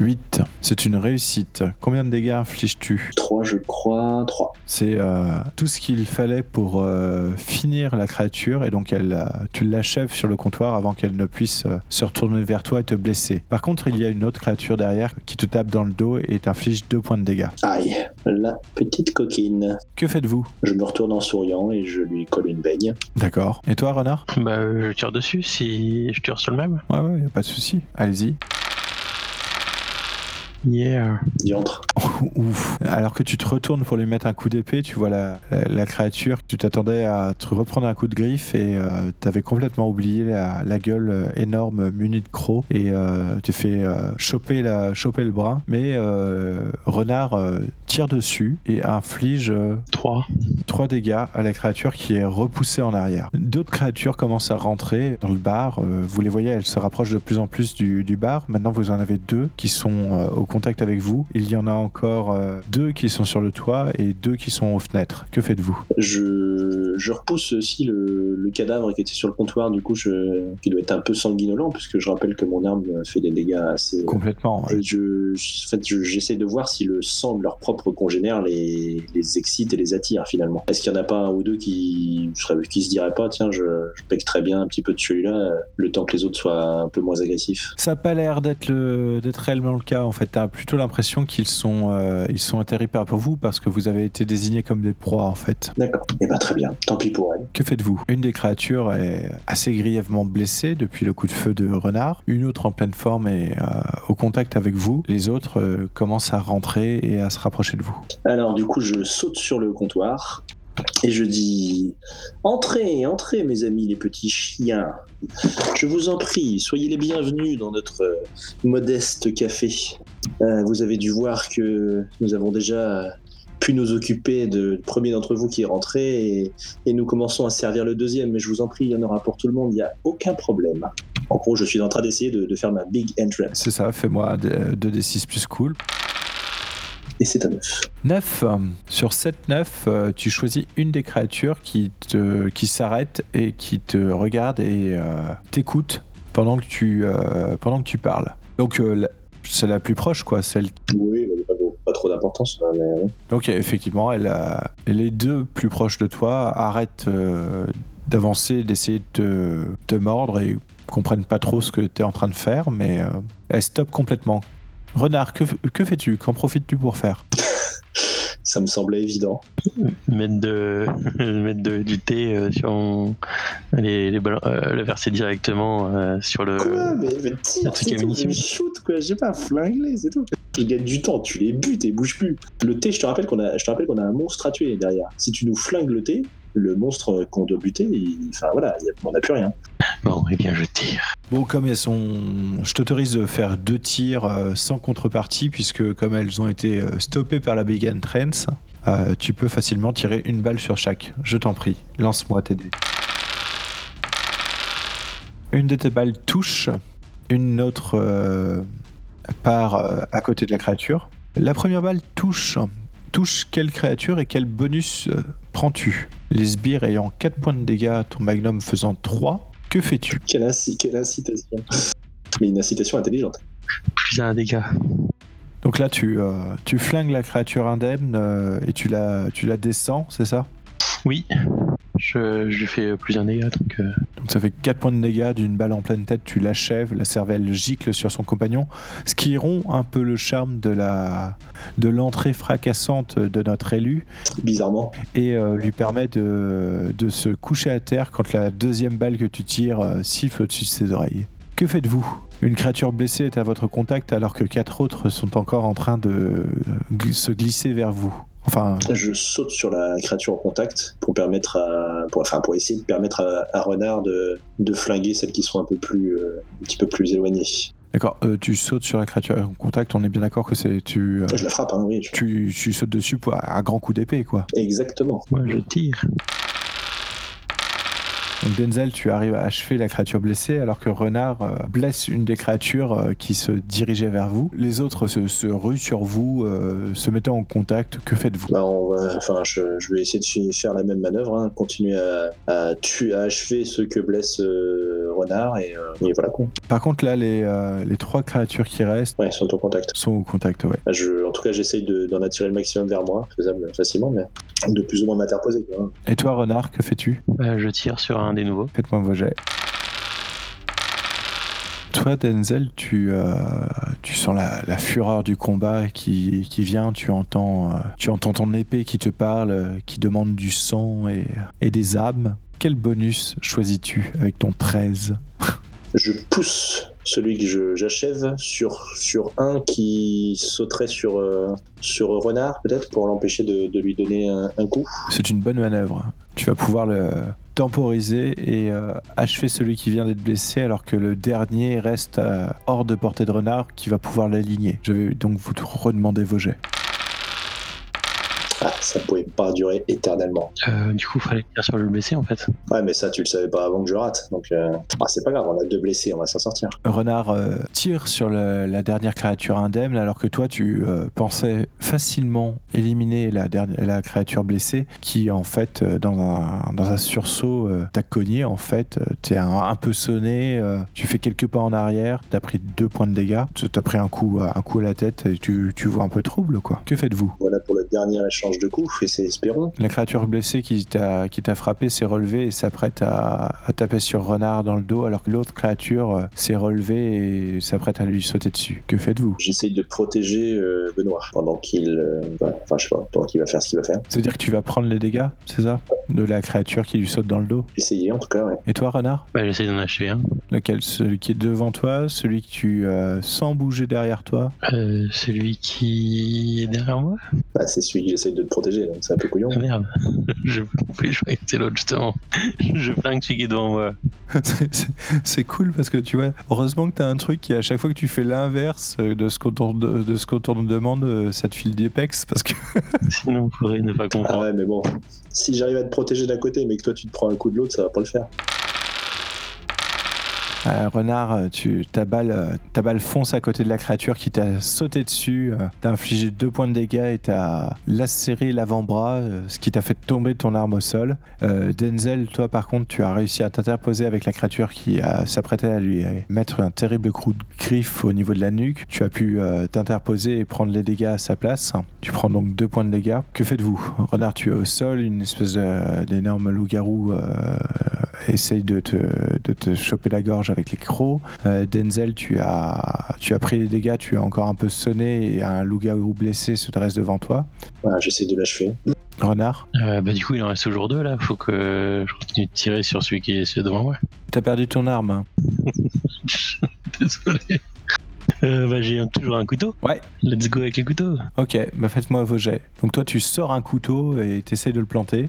8. C'est une réussite. Combien de dégâts infliges-tu 3, je crois. 3. C'est euh, tout ce qu'il fallait pour euh, finir la créature et donc elle, euh, tu l'achèves sur le comptoir avant qu'elle ne puisse euh, se retourner vers toi et te blesser. Par contre, il y a une autre créature derrière qui te tape dans le dos et t'inflige 2 points de dégâts. Aïe, la petite coquine. Que faites-vous Je me retourne en souriant et je lui colle une baigne. D'accord. Et toi, renard Bah, je tire dessus si je tire sur le même. Ouais, ouais, y a pas de souci. Allez-y. Yeah. Diantre. Ouf. Alors que tu te retournes pour lui mettre un coup d'épée, tu vois la, la, la créature. Tu t'attendais à te reprendre un coup de griffe et euh, t'avais complètement oublié la, la gueule euh, énorme munie de crocs et euh, tu fais euh, choper, la, choper le bras. Mais euh, Renard euh, tire dessus et inflige euh, 3. 3 dégâts à la créature qui est repoussée en arrière. D'autres créatures commencent à rentrer dans le bar. Euh, vous les voyez, elles se rapprochent de plus en plus du, du bar. Maintenant, vous en avez deux qui sont euh, au contact avec vous. Il y en a encore euh, deux qui sont sur le toit et deux qui sont aux fenêtres. Que faites-vous? Je, je repousse aussi le, le cadavre qui était sur le comptoir, du coup, je, qui doit être un peu sanguinolent, puisque je rappelle que mon arme fait des dégâts assez. Complètement. ouais. Et je, en fait, je- j'essaie de voir si le sang de leur propre congénère les, les excite et les attire finalement. Est-ce qu'il y en a pas un ou deux qui, qui se diraient pas, tiens, je, je pèque très bien un petit peu de celui-là, euh, le temps que les autres soient un peu moins agressifs? Ça n'a pas l'air d'être le- d'être réellement le cas. En fait, plutôt l'impression qu'ils sont, euh, ils sont atterris par vous parce que vous avez été désignés comme des proies, en fait. D'accord. Eh ben très bien, tant pis pour elle. Que faites-vous? Une des créatures est assez grièvement blessée depuis le coup de feu de renard. Une autre en pleine forme est euh, au contact avec vous. Les autres euh, commencent à rentrer et à se rapprocher de vous. Alors du coup, je saute sur le comptoir et je dis Entrez, entrez, mes amis les petits chiens. Je vous en prie, soyez les bienvenus dans notre euh, modeste café. Euh, vous avez dû voir que nous avons déjà pu nous occuper de le premier d'entre vous qui est rentré et, et nous commençons à servir le deuxième. Mais je vous en prie, il y en aura pour tout le monde, il n'y a aucun problème. En gros, je suis en train d'essayer de, de faire ma big entrance. C'est ça, fais-moi 2d6 plus cool. Et c'est un 9. 9. Sur 7 9, euh, tu choisis une des créatures qui, te, qui s'arrête et qui te regarde et euh, t'écoute pendant, que tu, euh, pendant que tu parles. Donc euh, c'est la plus proche, quoi, celle Oui, mais pas, pas trop d'importance. hein, mais- Donc effectivement, elle a- les deux plus proches de toi arrêtent euh, d'avancer, d'essayer de te, te mordre et comprennent pas trop ce que tu es en train de faire, mais euh, elles stoppent complètement. Renard, que, que fais-tu? Qu'en profites-tu pour faire? Ça me semblait évident. Mettre, de, mettre de- du thé euh, sur mon- les, les ballons- euh, le verser directement euh, sur le. Quoi? Mais, mais tire, c'est tout, mais shoot, quoi. J'ai pas flingué, c'est tout. Je gagne du temps, tu les butes et bouge plus. Le thé, je te rappelle qu'on a, je te rappelle qu'on a un monstre à tuer derrière. Si tu nous flingues le thé, le monstre qu'on doit buter, il- enfin voilà, il y a- on n'a plus rien. Bon, eh bien, je tire. Bon, comme elles sont... Je t'autorise de faire deux tirs euh, sans contrepartie, puisque comme elles ont été euh, stoppées par la Big Entrance, Euh, tu peux facilement tirer une balle sur chaque. Je t'en prie, lance-moi tes dés. Une de tes balles touche, une autre euh, part euh, à côté de la créature. La première balle touche. Touche quelle créature et quel bonus prends-tu Les sbires ayant 4 points de dégâts, ton magnum faisant 3. Que fais-tu Quelle, inci- quelle incitation. Mais une incitation intelligente. Plus un dégât. Donc là, tu, euh, tu flingues la créature indemne euh, et tu la, tu la descends, c'est ça? Oui. Je, je lui fais plus un dégât, donc. euh, Donc ça fait 4 points de dégâts d'une balle en pleine tête, tu l'achèves, la cervelle gicle sur son compagnon, ce qui rompt un peu le charme de la de l'entrée fracassante de notre élu Bizarrement. et euh, lui permet de, de se coucher à terre quand la deuxième balle que tu tires euh, siffle au-dessus de ses oreilles. Que faites-vous? Une créature blessée est à votre contact alors que quatre autres sont encore en train de se glisser vers vous. Enfin, Je saute sur la créature en contact pour permettre à, pour, enfin pour essayer de permettre à, à Renard de, de flinguer celles qui sont un peu plus, euh, un petit peu plus éloignées. d'accord, euh, tu sautes sur la créature en contact, on est bien d'accord que c'est tu, euh, Je la frappe, hein, oui. tu, tu sautes dessus pour un grand coup d'épée quoi. Exactement. Moi, je tire. Donc Denzel, tu arrives à achever la créature blessée alors que Renard euh, blesse une des créatures euh, qui se dirigeait vers vous. Les autres se, ruent sur vous, euh, se mettant en contact. Que faites-vous? Bah, on va- enfin, je, vais essayer de faire la même manœuvre, hein, continuer à, tuer, à achever ceux que blesse Renard et, euh, et voilà quoi. Par contre, là, les, euh, les trois créatures qui restent Ouais, sont au contact. sont au contact, ouais. Bah, je, en tout cas, j'essaye de- d'en attirer le maximum vers moi, faisable facilement, mais de plus ou moins m'interposer. quoi, hein. Et toi, Renard, que fais-tu Euh, je tire sur un des nouveaux. Faites-moi vos jets. Toi, Denzel, tu, euh, tu sens la, la fureur du combat qui, qui vient, tu entends, euh, tu entends ton épée qui te parle, qui demande du sang et, et des âmes. Quel bonus choisis-tu avec ton 13 Je pousse celui que j'achève sur, sur un qui sauterait sur, euh, sur Renard, peut-être, pour l'empêcher de, de lui donner un, un coup. C'est une bonne manœuvre. Tu vas pouvoir le temporiser et euh, achever celui qui vient d'être blessé alors que le dernier reste euh, hors de portée de renard qui va pouvoir l'aligner. Je vais donc vous redemander vos jets. Ah, ça pouvait pas durer éternellement. Euh, du coup, fallait tirer sur le blessé en fait. Ouais, mais ça, tu le savais pas avant que je rate. Donc, euh, ah, c'est pas grave, on a deux blessés, on va s'en sortir. Renard euh, tire sur le- la dernière créature indemne alors que toi tu euh, pensais facilement éliminer la, dernière, la créature blessée qui en fait euh, dans, un, dans un sursaut euh, t'a cogné en fait, euh, t'es un, un peu sonné, euh, tu fais quelques pas en arrière, t'as pris deux points de dégâts, t'as pris un coup, à- un coup à la tête et tu, tu vois un peu trouble quoi. Que faites-vous? Voilà pour le dernier échange de coups, et c'est espérons. La créature blessée qui t'a qui t'a frappé s'est relevée et s'apprête à, à taper sur Renard dans le dos alors que l'autre créature euh, s'est relevée et s'apprête à lui sauter dessus. Que faites-vous? J'essaye de protéger euh, Benoît pendant qu'il. euh, va- enfin, je sais pas, pendant qu'il va faire ce qu'il va faire. Ça veut dire que tu vas prendre les dégâts, c'est ça? De la créature qui lui saute dans le dos? Essayer, en tout cas, ouais. Et toi, Renard? Bah, j'essaie d'en achever un. Lequel? Celui qui est devant toi Celui que tu euh, sens bouger derrière toi? Euh, celui qui est derrière moi? Bah, c'est celui que j'essaye de te protéger, donc c'est un peu couillon. Ah merde. je je croyais que c'était l'autre justement. je flingue est devant moi. C'est- cool parce que tu vois, heureusement que tu as un truc qui, à chaque fois que tu fais l'inverse euh, de ce qu'on t'en de, demande, euh, ça te file des pecs parce que Sinon, faudrait ne pas Ah comprendre. ouais, mais bon, si j'arrive à te protéger d'un côté, mais que toi tu te prends un coup de l'autre, ça va pas le faire. Euh, renard, euh, tu, ta, balle, euh, ta balle fonce à côté de la créature qui t'a sauté dessus, euh, t'a infligé deux points de dégâts et t'a lacéré l'avant-bras, ce qui t'a fait tomber ton arme au sol. Denzel, toi par contre, tu as réussi à t'interposer avec la créature qui s'apprêtait à lui mettre un terrible coup de griffe au niveau de la nuque. Tu as pu t'interposer et prendre les dégâts à sa place. Tu prends donc deux points de dégâts. Que faites-vous? Renard, tu es au sol, une espèce d'énorme loup-garou essaye de te, de te choper la gorge avec les crocs. Euh, Denzel, tu as, tu as pris les dégâts, tu as encore un peu sonné et un loup-garou blessé se dresse devant toi. Voilà, j'essaie de l'achever. Renard, Euh, bah, du coup, il en reste toujours deux là. Faut que je continue de tirer sur celui qui est devant moi. t'as perdu ton arme. Désolé. Euh, bah, j'ai toujours un couteau. Ouais. Let's go avec le couteau. Ok, bah faites-moi vos jets. Donc toi, tu sors un couteau et t'essayes de le planter.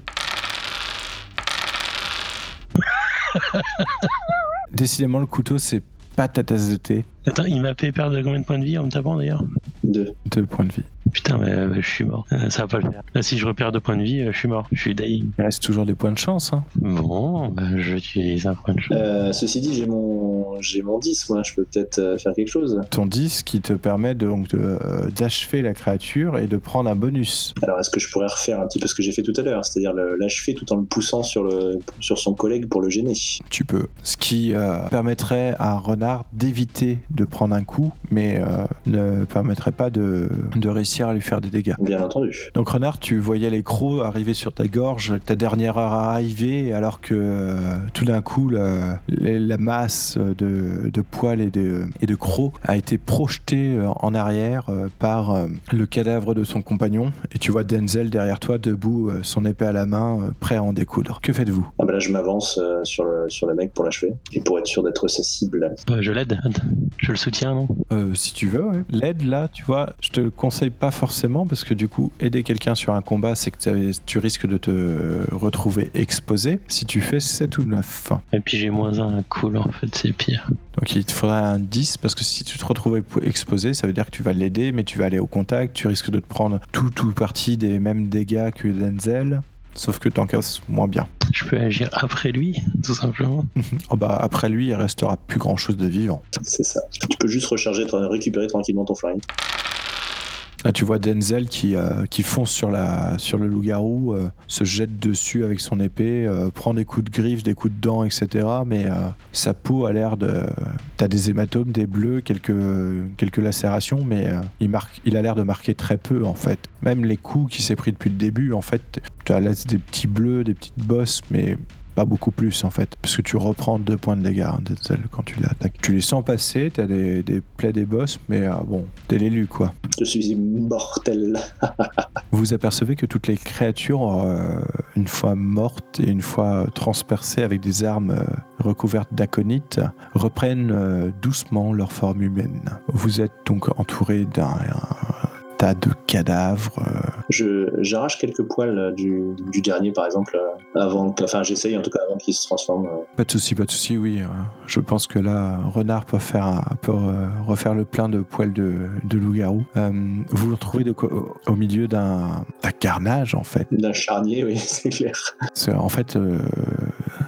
Décidément, le couteau, c'est pas ta tasse de thé. Attends, il m'a fait perdre combien de points de vie en me tapant d'ailleurs? Deux. Deux points de vie. Putain, mais euh, je suis mort. Euh, ça va pas le faire. Là, si je repère deux points de vie, euh, je suis mort. Je suis dying. Il reste toujours des points de chance. Hein. Bon, bah, j'utilise un point de chance. Euh, ceci dit, j'ai mon, j'ai mon 10, moi, je peux peut-être euh, faire quelque chose. Ton 10 qui te permet de- donc de, euh, d'achever la créature et de prendre un bonus. Alors, est-ce que je pourrais refaire un petit peu ce que j'ai fait tout à l'heure, c'est-à-dire l'achever tout en le poussant sur, le, sur son collègue pour le gêner? Tu peux. Ce qui euh, permettrait à un renard d'éviter de prendre un coup, mais euh, ne permettrait pas de, de réussir à lui faire des dégâts. Bien entendu. Donc renard, tu voyais les crocs arriver sur ta gorge, ta dernière heure arrivée, alors que euh, tout d'un coup, la, la- la masse de, de poils et de, et de crocs a été projetée euh, en arrière euh, par euh, le cadavre de son compagnon. Et tu vois Denzel derrière toi, debout, son épée à la main, prêt à en découdre. Que faites-vous? Ah bah là, je m'avance sur, le, sur le mec pour l'achever, et pour être sûr d'être sa cible. Euh, je l'aide. Je le soutiens, non? Euh, si tu veux, ouais. L'aide, là, tu vois, je te le conseille pas forcément parce que du coup, aider quelqu'un sur un combat, c'est que tu risques de te retrouver exposé. Si tu fais 7 ou 9. Et puis j'ai moins un cool, en fait, c'est pire. Donc il te faudrait un 10 parce que si tu te retrouves exposé, ça veut dire que tu vas l'aider, mais tu vas aller au contact, tu risques de te prendre tout tout partie des mêmes dégâts que Denzel. Sauf que t'en casses moins bien. Je peux agir après lui, tout simplement. Oh bah, après lui, il restera plus grand chose de vivant. C'est ça. Tu peux juste recharger, récupérer tranquillement ton flingue. Là, tu vois Denzel qui, euh, fonce sur, la, le loup-garou, euh, se jette dessus avec son épée, euh, prend des coups de griffes, des coups de dents, etc. Mais sa peau a l'air de. T'as des hématomes, des bleus, quelques, lacérations, mais il, a l'air de marquer très peu en fait. Même les coups qu'il s'est pris depuis le début, en fait, tu as des petits bleus, des petites bosses, mais pas beaucoup plus en fait. Parce que tu reprends deux points de dégâts, hein, quand tu l'attaques. Tu les sens passer, t'as des, des plaies, des bosses, mais euh, bon, t'es l'élu quoi. Je suis immortel. Vous apercevez que toutes les créatures, euh, une fois mortes et une fois transpercées avec des armes euh, recouvertes d'aconite, reprennent euh, doucement leur forme humaine. Vous êtes donc entouré d'un un tas de cadavres. euh, Je, j'arrache quelques poils euh, du, du dernier, par exemple, euh, avant, que- enfin, j'essaye en tout cas avant qu'il se transforme. Pas de souci, pas de souci, oui. je pense que là, Renard peut, faire un- peut refaire le plein de poils de, de loup-garou. Euh, vous vous retrouvez de quoi- au, au milieu d'un d'un carnage, en fait. D'un charnier, oui, c'est clair. C'est- En fait, euh,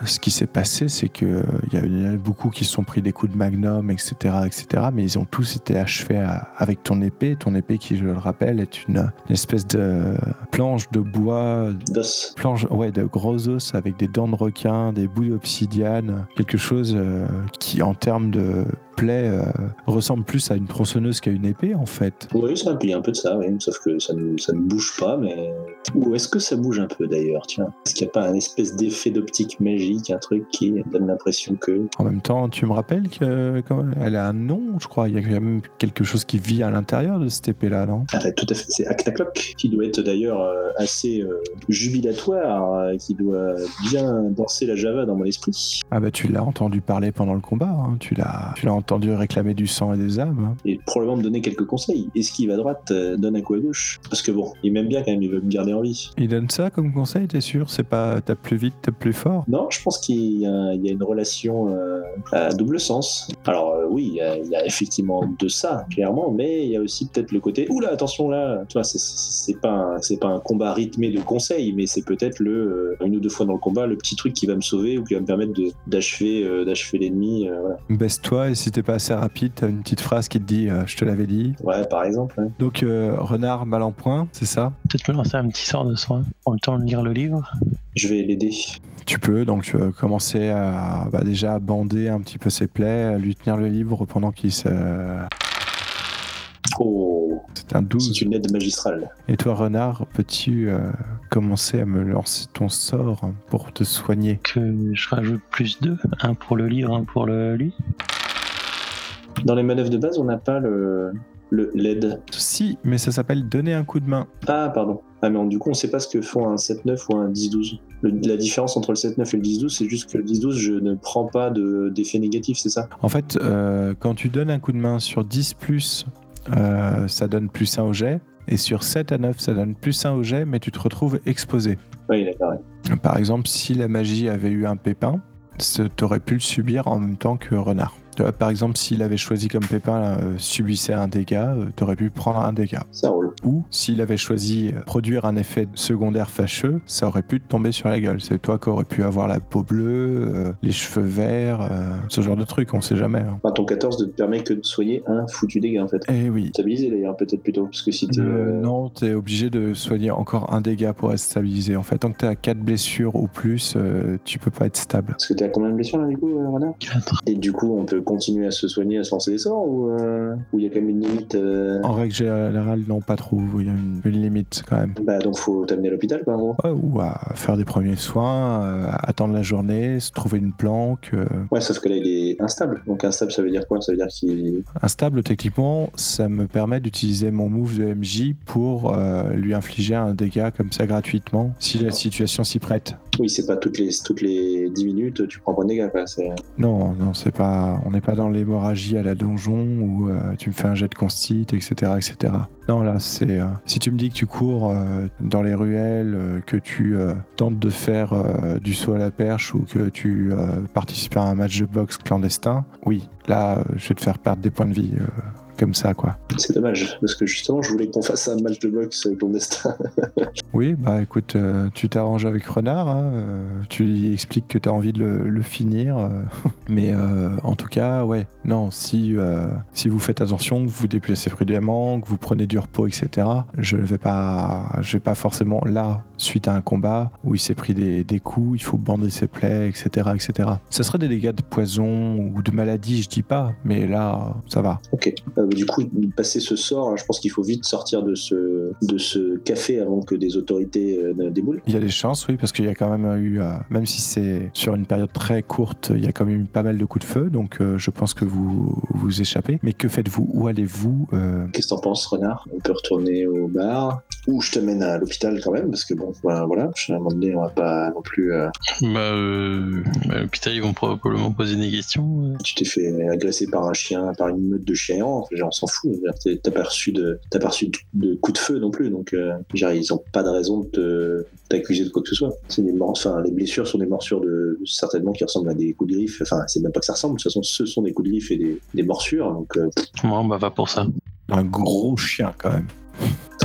ce qui s'est passé, c'est que il y a- beaucoup qui se sont pris des coups de magnum, etc., etc., mais ils ont tous été achevés à- avec ton épée. Ton épée, qui, je le rappelle, est une, une espèce de planche de bois D'os. planche ouais, de gros os avec des dents de requin, des bouts d'obsidiane, quelque chose euh, qui, en termes de euh, ressemble plus à une tronçonneuse qu'à une épée, en fait. Oui, ça, il y a un peu de ça, oui, sauf que ça ne, ça ne bouge pas, mais. Ou est-ce que ça bouge un peu d'ailleurs, tiens Est-ce qu'il n'y a pas un espèce d'effet d'optique magique, un truc qui donne l'impression que. En même temps, tu me rappelles qu'elle a un nom, je crois. Il y a quand même quelque chose qui vit à l'intérieur de cette épée-là, non? Ah, tout à fait, c'est Actacloc, qui doit être d'ailleurs euh, assez euh, jubilatoire, qui doit bien danser la Java dans mon esprit, Ah bah tu l'as entendu parler pendant le combat, hein. tu l'as tu l'as entendu réclamer du sang et des âmes. hein. et probablement me donner quelques conseils. Esquive à droite, euh, donne un coup à gauche. Parce que bon, il m'aime bien quand même, il veut me garder en vie. Il donne ça comme conseil, t'es sûr? C'est pas tape plus vite, tape plus fort? Non, je pense qu'il y, a une relation euh, à double sens. Alors euh, oui, il y, a, effectivement de ça, clairement, mais il y a aussi peut-être le côté oula, attention là, tu vois, c'est- pas un- c'est pas un combat rythmé de conseils, mais c'est peut-être le une ou deux fois dans le combat le petit truc qui va me sauver ou qui va me permettre d'achever d'achever l'ennemi. voilà. Baisse-toi et si t'es pas assez rapide, t'as une petite phrase qui te dit euh, Je te l'avais dit. Ouais, par exemple. ouais. Donc, euh, renard mal en point, c'est ça? Peut-être me lancer un petit sort de soin en le temps de lire le livre. Je vais l'aider. Tu peux donc tu vas commencer à bah, déjà à bander un petit peu ses plaies, à lui tenir le livre pendant qu'il se. Oh, C'est un 12. c'est une aide magistrale. Et toi, renard, peux-tu euh, commencer à me lancer ton sort pour te soigner? Que je rajoute plus deux. Un pour le livre, un pour le lui. Dans les manœuvres de base, on n'a pas le le l'aide. Si, mais ça s'appelle donner un coup de main. Ah, pardon. Ah, mais on- du coup, on sait pas ce que font un 7-9 ou un 10-12. Le- La différence entre le 7-9 et le 10-12, c'est juste que le 10-12, je ne prends pas de- d'effet négatif, c'est ça? En fait, euh, quand tu donnes un coup de main sur 10 plus, euh, ça donne plus 1 au jet. Et sur 7 à 9, ça donne plus 1 au jet, mais tu te retrouves exposé. Oui, d'accord. Par exemple, si la magie avait eu un pépin, tu aurais pu le subir en même temps que renard. Vois, Par exemple, s'il avait choisi comme pépin euh, subissait un dégât, tu aurais pu prendre un dégât. Ça roule. Ou s'il avait choisi euh, produire un effet secondaire fâcheux, ça aurait pu te tomber sur la gueule. C'est toi qui aurais pu avoir la peau bleue, euh, les cheveux verts, euh, ce genre de truc, on sait jamais. hein. Ton 14 ne te permet que de soigner un foutu dégât en fait. Eh oui. Stabiliser d'ailleurs, peut-être plutôt. Parce que si t'es. Euh, euh, non, t'es obligé de soigner encore un dégât pour être stabilisé. En fait, tant que t'es à 4 blessures ou plus, euh, tu peux pas être stable. Parce que t'es à combien de blessures là du coup, euh, Renard 4. Et du coup, on peut continuer à se soigner, à se lancer des sorts ou euh, il y a quand même une limite euh, En règle générale, non, pas trop. Il y a une, une limite quand même. Bah donc faut t'amener à l'hôpital quoi en gros. Ouais, ou à faire des premiers soins, euh, attendre la journée, se trouver une planque. Ouais, sauf que là il est instable. Donc instable, ça veut dire quoi? Ça veut dire qu'il. Instable, techniquement, ça me permet d'utiliser mon move de MJ pour lui infliger un dégât comme ça gratuitement, si la situation s'y prête. Oui, c'est pas toutes les toutes les 10 minutes tu prends de dégâts quoi. Non, non, c'est pas. On pas dans l'hémorragie à la donjon où euh, tu me fais un jet de constit, etc., etc. Non, là, c'est. euh, si tu me dis que tu cours euh, dans les ruelles, que tu tentes de faire du saut à la perche ou que tu participes à un match de boxe clandestin, oui, là, je vais te faire perdre des points de vie. Comme ça, quoi. c'est dommage parce que justement je voulais qu'on fasse un match de boxe clandestin. Oui, bah écoute, euh, tu t'arranges avec Renard, hein, euh, tu lui expliques que tu as envie de le, le finir, euh, mais en tout cas, ouais, non, si, si vous faites attention, que vous déplacez prudemment, que vous prenez du repos, etc., je ne vais pas, je vais pas forcément là, suite à un combat où il s'est pris des, des coups, il faut bander ses plaies, etc., etc. Ce serait des dégâts de poison ou de maladie, je dis pas, mais là, ça va. ok. Euh, du coup, passer ce sort, je pense qu'il faut vite sortir de ce de ce café avant que des autorités euh, déboulent. Il y a des chances, oui, parce qu'il y a quand même eu, euh, même si c'est sur une période très courte, il y a quand même eu pas mal de coups de feu, donc euh, je pense que vous vous échappez. Mais que faites-vous? Où allez-vous Qu'est-ce que t'en penses, Renard? On peut retourner au bar ou je te mène à l'hôpital quand même parce que bon, bah, voilà, à un moment donné, on va pas non plus. euh, Bah, euh, à l'hôpital, ils vont probablement poser des questions. tu t'es fait agresser par un chien, par une meute de chiens enfin, genre, on s'en fout. T'as pas reçu de, t'as pas reçu de, de coup de feu non plus, donc euh, dire, ils ont pas de raison de t'accuser de quoi que ce soit. C'est des enfin, les blessures sont des morsures de certainement qui ressemblent à des coups de griffe. Enfin, c'est même pas que ça ressemble. De toute façon, ce sont des coups de griffe et des, des morsures. Donc, euh, Moi, bah, va pour ça. Un gros chien quand même.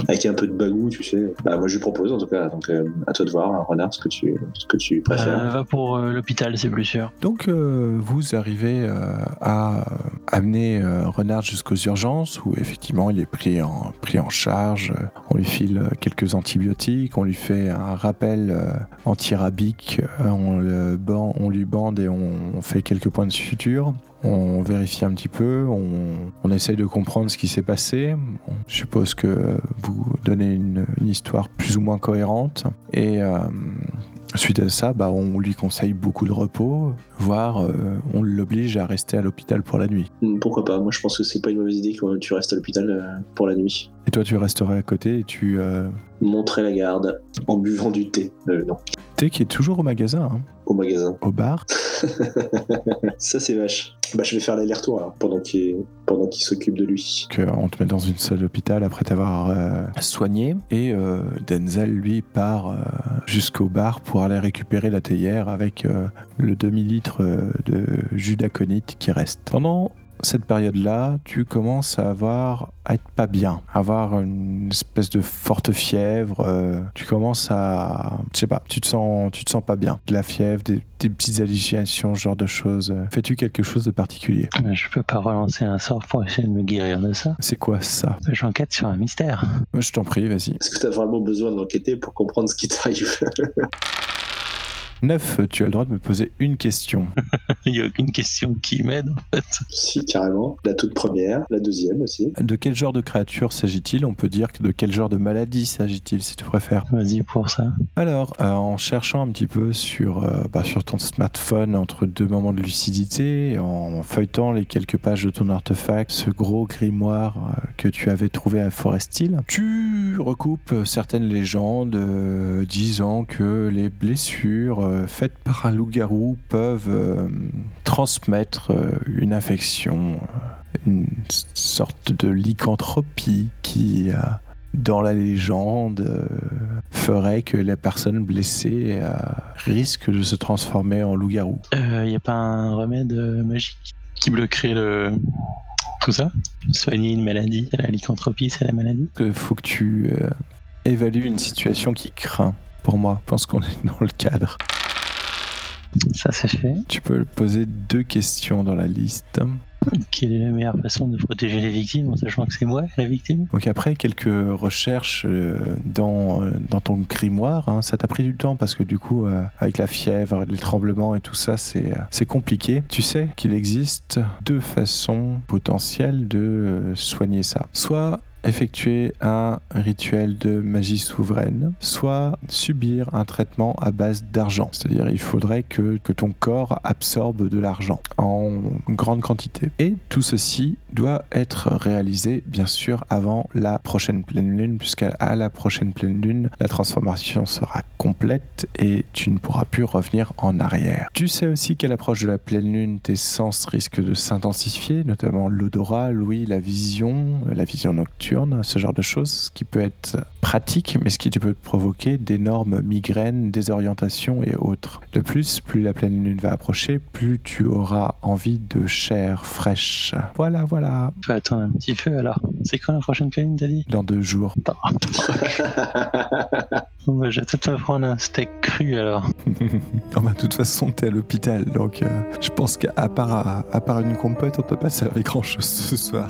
Avec un peu de bagou, tu sais. Bah, moi, je lui propose en tout cas. Donc, euh, à toi de voir, hein, Renard, ce que tu, ce que tu préfères. Euh, va pour euh, l'hôpital, c'est plus sûr. Donc euh, vous arrivez euh, à amener euh, Renard jusqu'aux urgences où effectivement il est pris en, pris en charge. On lui file quelques antibiotiques, on lui fait un rappel euh, antirabique, on, le ban- on lui bande et on, on fait quelques points de suture. On vérifie un petit peu, on, on essaye de comprendre ce qui s'est passé. Bon, je suppose que vous donnez une, une histoire plus ou moins cohérente. Et euh, Suite à ça, bah, on lui conseille beaucoup de repos, voire euh, on l'oblige à rester à l'hôpital pour la nuit. Hmm, Pourquoi pas? Moi, je pense que c'est pas une mauvaise idée que tu restes à l'hôpital euh, pour la nuit. Et toi, tu resterais à côté et tu... Euh... Montrer la garde en buvant du thé. Non, Qui est toujours au magasin, hein, au magasin. au bar. Ça, c'est vache. Bah, je vais faire l'aller-retour alors, pendant qu'il pendant qu'il s'occupe de lui. que on te met dans une salle d'hôpital après t'avoir euh, soigné. Et euh, Denzel, lui, part euh, jusqu'au bar pour aller récupérer la théière avec euh, le demi-litre de jus d'aconite qui reste. Pendant cette période-là, tu commences à avoir à être pas bien, à avoir une espèce de forte fièvre. euh, tu commences à, je sais pas, tu te sens, tu te sens pas bien. De la fièvre, des, des petites hallucinations, ce genre de choses. Fais-tu quelque chose de particulier? Je peux pas relancer un sort pour essayer de me guérir de ça. C'est quoi ça? J'enquête sur un mystère. Je t'en prie, vas-y. Est-ce que tu as vraiment besoin d'enquêter pour comprendre ce qui t'arrive? 9, tu as le droit de me poser une question. Il y a aucune question qui m'aide en fait. Si, carrément. La toute première, la deuxième aussi. De quel genre de créature s'agit-il? On peut dire que de quel genre de maladie s'agit-il, si tu préfères? Vas-y pour ça. Alors, euh, en cherchant un petit peu sur, euh, bah, sur ton smartphone entre deux moments de lucidité, en feuilletant les quelques pages de ton artefact, ce gros grimoire euh, que tu avais trouvé à Forest Hill, tu recoupes certaines légendes euh, disant que les blessures euh, faites par un loup-garou peuvent euh, transmettre euh, une infection, euh, une sorte de lycanthropie qui, dans la légende, ferait que la personne blessée risque de se transformer en loup-garou. Il n'y a pas un remède magique qui bloquerait le... tout ça? Soigner une maladie, la lycanthropie, c'est la maladie? Il faut que tu euh, évalues une situation qui craint. Pour moi, je pense qu'on est dans le cadre. Ça, c'est fait. Tu peux poser deux questions dans la liste. Quelle est la meilleure façon de protéger les victimes en sachant que c'est moi la victime? Donc après quelques recherches euh, dans, euh, dans ton grimoire, hein, ça t'a pris du temps parce que du coup euh, avec la fièvre, les tremblements et tout ça, c'est c'est compliqué. Tu sais qu'il existe deux façons potentielles de soigner ça. Soit effectuer un rituel de magie souveraine, soit subir un traitement à base d'argent. C'est-à-dire il faudrait que, que ton corps absorbe de l'argent en grande quantité. Et tout ceci doit être réalisé bien sûr avant la prochaine pleine lune, puisqu'à à la prochaine pleine lune, la transformation sera complète et tu ne pourras plus revenir en arrière. Tu sais aussi qu'à l'approche de la pleine lune, tes sens risquent de s'intensifier, notamment l'odorat, l'ouïe, la vision, la vision nocturne ce genre de choses, ce qui peut être pratique, mais ce qui peut provoquer d'énormes migraines, désorientations et autres. De plus, plus la pleine lune va approcher, plus tu auras envie de chair fraîche. Voilà, voilà. Tu vas attendre un petit peu alors. C'est quand la prochaine pleine lune, t'as dit? Dans deux jours. Bah, Je vais peut-être prendre un steak cru alors. Bah, de toute façon, t'es à l'hôpital, donc euh, je pense qu'à part, à, à part une compote, on peut pas servir grand chose ce soir.